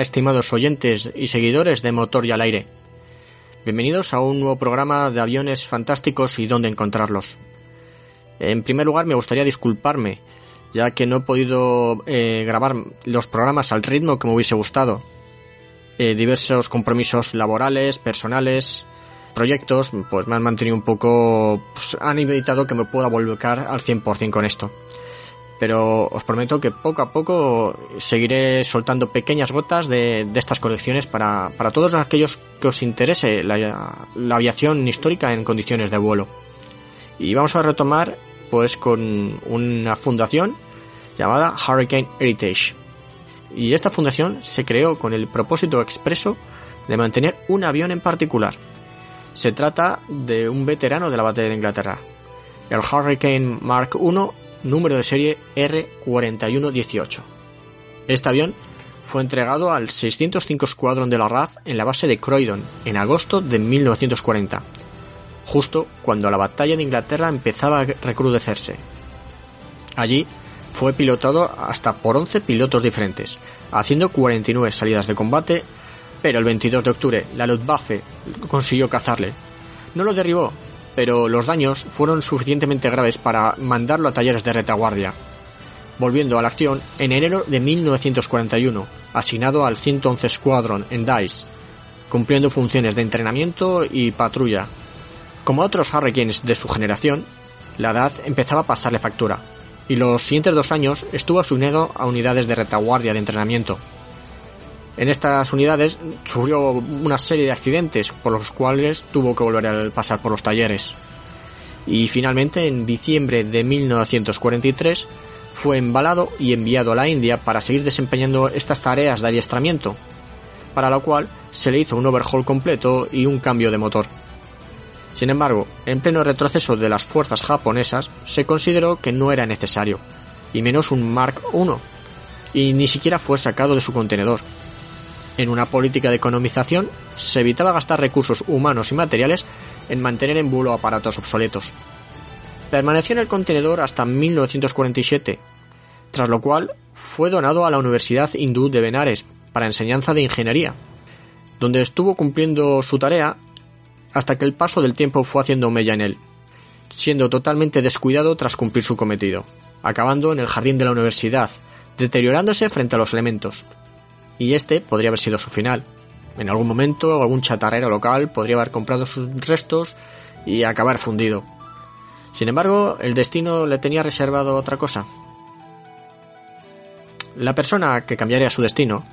Estimados oyentes y seguidores de Motor y al Aire. Bienvenidos a un nuevo programa de aviones fantásticos y dónde encontrarlos. En primer lugar, me gustaría disculparme, ya que no he podido eh, grabar los programas al ritmo que me hubiese gustado. Eh, diversos compromisos laborales, personales, proyectos, pues me han mantenido un poco... Pues, han evitado que me pueda volcar al 100% con esto pero os prometo que poco a poco seguiré soltando pequeñas gotas de, estas colecciones para, todos aquellos que os interese la, aviación histórica en condiciones de vuelo. Y vamos a retomar pues con una fundación llamada Hurricane Heritage. Y esta fundación se creó con el propósito expreso de mantener un avión en particular. Se trata de un veterano de la batalla de Inglaterra, el Hurricane Mark I número de serie R4118. Este avión fue entregado al 605 Escuadrón de la RAF en la base de Croydon en agosto de 1940, justo cuando la batalla de Inglaterra empezaba a recrudecerse. Allí fue pilotado hasta por 11 pilotos diferentes, haciendo 49 salidas de combate, pero el 22 de octubre la Luftwaffe consiguió cazarle. No lo derribó, pero los daños fueron suficientemente graves para mandarlo a talleres de retaguardia. Volviendo a la acción, en enero de 1941, asignado al 111 Squadron en Dice, cumpliendo funciones de entrenamiento y patrulla. Como otros Hurricanes de su generación, la edad empezaba a pasarle factura, y los siguientes dos años estuvo asumido a unidades de retaguardia de entrenamiento, en estas unidades sufrió una serie de accidentes por los cuales tuvo que volver a pasar por los talleres. Y finalmente, en diciembre de 1943, fue embalado y enviado a la India para seguir desempeñando estas tareas de adiestramiento, para lo cual se le hizo un overhaul completo y un cambio de motor. Sin embargo, en pleno retroceso de las fuerzas japonesas, se consideró que no era necesario, y menos un Mark I, y ni siquiera fue sacado de su contenedor, en una política de economización, se evitaba gastar recursos humanos y materiales en mantener en vuelo aparatos obsoletos. Permaneció en el contenedor hasta 1947, tras lo cual fue donado a la Universidad Hindú de Benares para enseñanza de ingeniería, donde estuvo cumpliendo su tarea hasta que el paso del tiempo fue haciendo mella en él, siendo totalmente descuidado tras cumplir su cometido, acabando en el jardín de la universidad, deteriorándose frente a los elementos, y este podría haber sido su final. En algún momento algún chatarrero local podría haber comprado sus restos y acabar fundido. Sin embargo, el destino le tenía reservado otra cosa. La persona que cambiaría su destino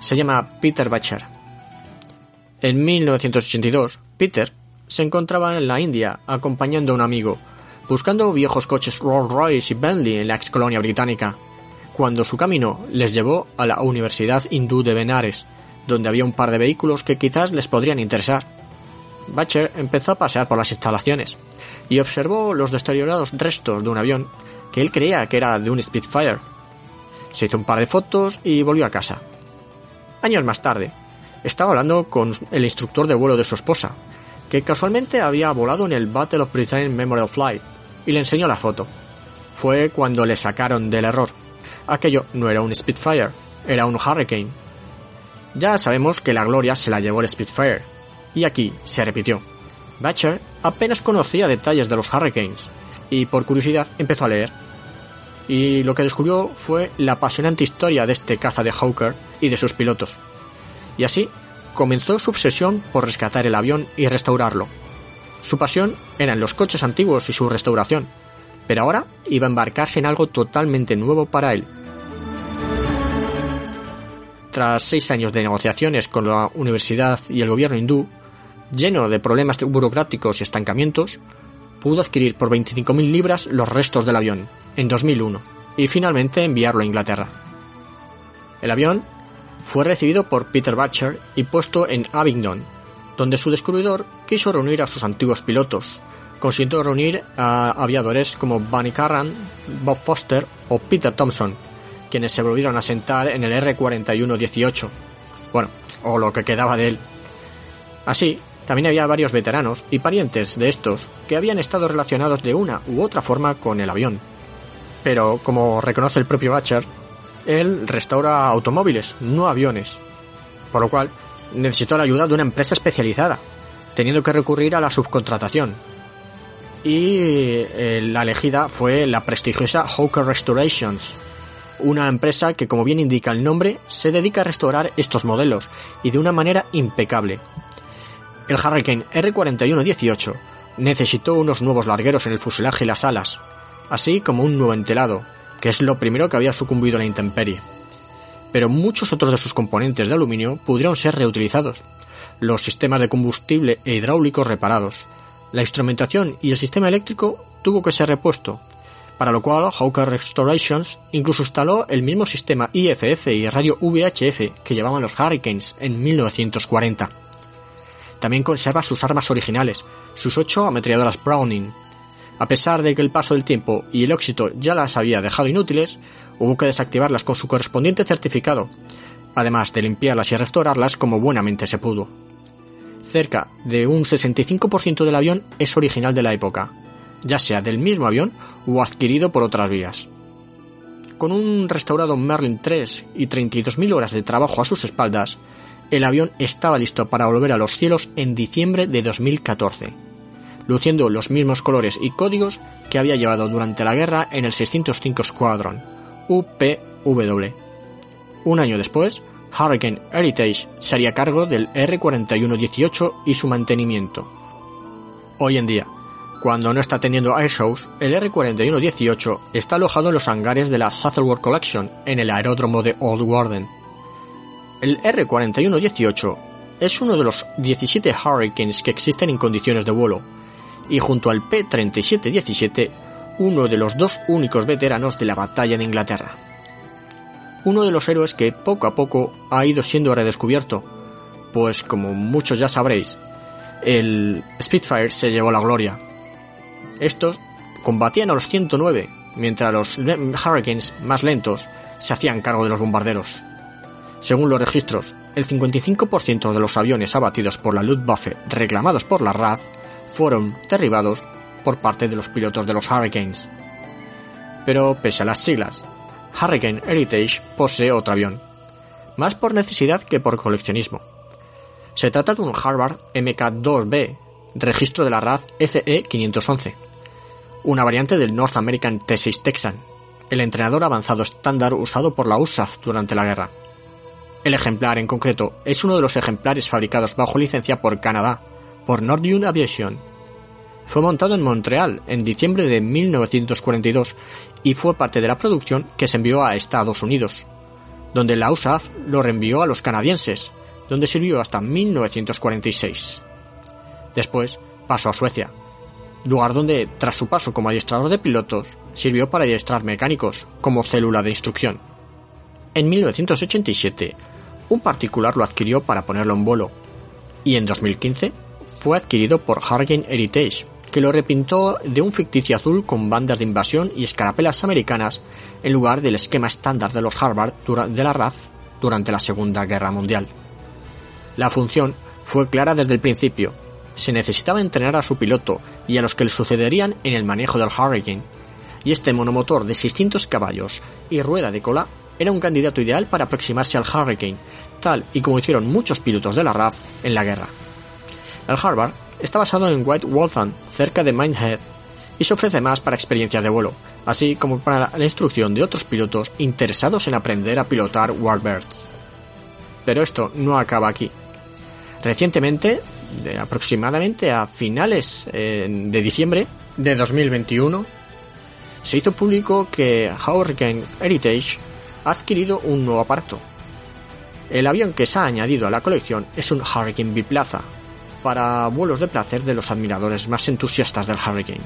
se llama Peter Bacher. En 1982, Peter se encontraba en la India acompañando a un amigo, buscando viejos coches Rolls Royce y Bentley en la ex colonia británica cuando su camino les llevó a la Universidad Hindú de Benares, donde había un par de vehículos que quizás les podrían interesar. Bacher empezó a pasear por las instalaciones y observó los deteriorados restos de un avión que él creía que era de un Spitfire. Se hizo un par de fotos y volvió a casa. Años más tarde, estaba hablando con el instructor de vuelo de su esposa, que casualmente había volado en el Battle of Britain Memorial Flight, y le enseñó la foto. Fue cuando le sacaron del error aquello no era un Spitfire, era un Hurricane. Ya sabemos que la gloria se la llevó el Spitfire, y aquí se repitió. Batcher apenas conocía detalles de los Hurricanes, y por curiosidad empezó a leer. Y lo que descubrió fue la apasionante historia de este caza de Hawker y de sus pilotos. Y así comenzó su obsesión por rescatar el avión y restaurarlo. Su pasión eran los coches antiguos y su restauración, pero ahora iba a embarcarse en algo totalmente nuevo para él. Tras seis años de negociaciones con la universidad y el gobierno hindú, lleno de problemas burocráticos y estancamientos, pudo adquirir por 25.000 libras los restos del avión, en 2001, y finalmente enviarlo a Inglaterra. El avión fue recibido por Peter Batcher y puesto en Abingdon, donde su descubridor quiso reunir a sus antiguos pilotos, consiguiendo reunir a aviadores como Bunny Carran, Bob Foster o Peter Thompson, quienes se volvieron a sentar en el R-4118, bueno, o lo que quedaba de él. Así, también había varios veteranos y parientes de estos que habían estado relacionados de una u otra forma con el avión. Pero, como reconoce el propio Batcher, él restaura automóviles, no aviones. Por lo cual, necesitó la ayuda de una empresa especializada, teniendo que recurrir a la subcontratación. Y eh, la elegida fue la prestigiosa Hawker Restorations, una empresa que, como bien indica el nombre, se dedica a restaurar estos modelos y de una manera impecable. El Hurricane R4118 necesitó unos nuevos largueros en el fuselaje y las alas, así como un nuevo entelado, que es lo primero que había sucumbido a la intemperie. Pero muchos otros de sus componentes de aluminio pudieron ser reutilizados, los sistemas de combustible e hidráulicos reparados, la instrumentación y el sistema eléctrico tuvo que ser repuesto, para lo cual Hawker Restorations incluso instaló el mismo sistema IFF y radio VHF que llevaban los Hurricanes en 1940. También conserva sus armas originales, sus ocho ametralladoras Browning. A pesar de que el paso del tiempo y el éxito ya las había dejado inútiles, hubo que desactivarlas con su correspondiente certificado, además de limpiarlas y restaurarlas como buenamente se pudo. Cerca de un 65% del avión es original de la época, ya sea del mismo avión o adquirido por otras vías. Con un restaurado Merlin 3 y 32.000 horas de trabajo a sus espaldas, el avión estaba listo para volver a los cielos en diciembre de 2014, luciendo los mismos colores y códigos que había llevado durante la guerra en el 605 Squadron, UPW. Un año después, Hurricane Heritage se haría cargo del R-4118 y su mantenimiento. Hoy en día, cuando no está teniendo airshows, el R-4118 está alojado en los hangares de la Shuttleworth Collection en el aeródromo de Old Warden. El R-4118 es uno de los 17 Hurricanes que existen en condiciones de vuelo, y junto al P-3717, uno de los dos únicos veteranos de la batalla de Inglaterra. Uno de los héroes que poco a poco ha ido siendo redescubierto, pues como muchos ya sabréis, el Spitfire se llevó la gloria, estos combatían a los 109, mientras los Hurricanes más lentos se hacían cargo de los bombarderos. Según los registros, el 55% de los aviones abatidos por la Luftwaffe reclamados por la RAF fueron derribados por parte de los pilotos de los Hurricanes. Pero pese a las siglas, Hurricane Heritage posee otro avión, más por necesidad que por coleccionismo. Se trata de un Harvard MK-2B registro de la RAF FE511, una variante del North American T6 Texan, el entrenador avanzado estándar usado por la USAF durante la guerra. El ejemplar en concreto es uno de los ejemplares fabricados bajo licencia por Canadá, por Nordion Aviation. Fue montado en Montreal en diciembre de 1942 y fue parte de la producción que se envió a Estados Unidos, donde la USAF lo reenvió a los canadienses, donde sirvió hasta 1946. Después pasó a Suecia, lugar donde, tras su paso como adiestrador de pilotos, sirvió para adiestrar mecánicos como célula de instrucción. En 1987, un particular lo adquirió para ponerlo en vuelo, y en 2015 fue adquirido por Hurricane Heritage, que lo repintó de un ficticio azul con bandas de invasión y escarapelas americanas en lugar del esquema estándar de los Harvard de la RAF durante la Segunda Guerra Mundial. La función fue clara desde el principio, se necesitaba entrenar a su piloto y a los que le sucederían en el manejo del Hurricane, y este monomotor de 600 caballos y rueda de cola era un candidato ideal para aproximarse al Hurricane, tal y como hicieron muchos pilotos de la RAF en la guerra. El Harvard está basado en White Waltham, cerca de Minehead, y se ofrece más para experiencias de vuelo, así como para la instrucción de otros pilotos interesados en aprender a pilotar Warbirds. Pero esto no acaba aquí. Recientemente, de aproximadamente a finales eh, de diciembre de 2021, se hizo público que Hurricane Heritage ha adquirido un nuevo aparato. El avión que se ha añadido a la colección es un Hurricane Biplaza, para vuelos de placer de los admiradores más entusiastas del Hurricane.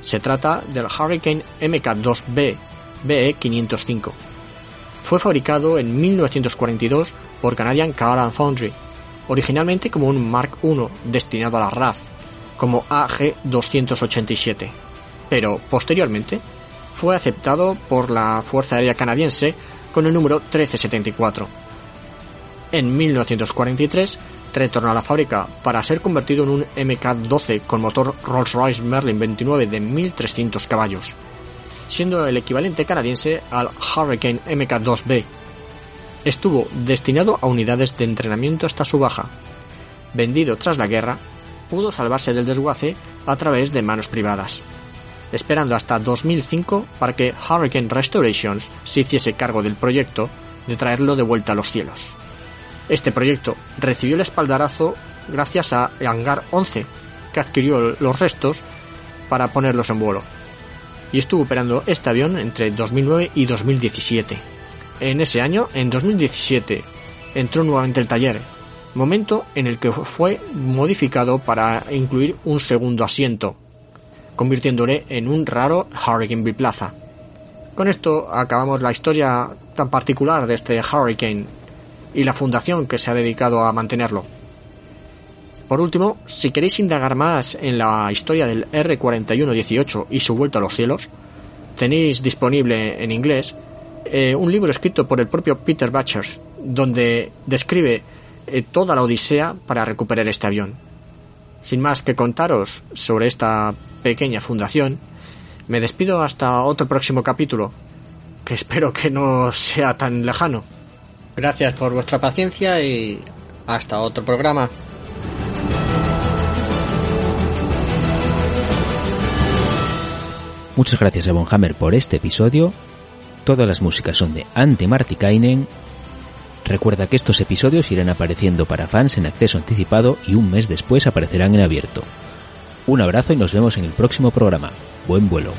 Se trata del Hurricane MK2B BE505. Fue fabricado en 1942 por Canadian Car Foundry, originalmente como un Mark I destinado a la RAF, como AG-287, pero posteriormente fue aceptado por la Fuerza Aérea Canadiense con el número 1374. En 1943 retornó a la fábrica para ser convertido en un MK-12 con motor Rolls-Royce Merlin 29 de 1300 caballos, siendo el equivalente canadiense al Hurricane MK-2B. Estuvo destinado a unidades de entrenamiento hasta su baja. Vendido tras la guerra, pudo salvarse del desguace a través de manos privadas, esperando hasta 2005 para que Hurricane Restorations se hiciese cargo del proyecto de traerlo de vuelta a los cielos. Este proyecto recibió el espaldarazo gracias a Hangar 11, que adquirió los restos para ponerlos en vuelo. Y estuvo operando este avión entre 2009 y 2017. En ese año, en 2017, entró nuevamente el taller, momento en el que fue modificado para incluir un segundo asiento, convirtiéndole en un raro Hurricane biplaza. Con esto acabamos la historia tan particular de este Hurricane y la fundación que se ha dedicado a mantenerlo. Por último, si queréis indagar más en la historia del R4118 y su vuelta a los cielos, tenéis disponible en inglés eh, un libro escrito por el propio Peter Batchers, donde describe eh, toda la odisea para recuperar este avión. Sin más que contaros sobre esta pequeña fundación, me despido hasta otro próximo capítulo, que espero que no sea tan lejano. Gracias por vuestra paciencia y hasta otro programa. Muchas gracias a Bonhammer por este episodio. Todas las músicas son de Antti Martikainen. Recuerda que estos episodios irán apareciendo para fans en acceso anticipado y un mes después aparecerán en abierto. Un abrazo y nos vemos en el próximo programa. Buen vuelo.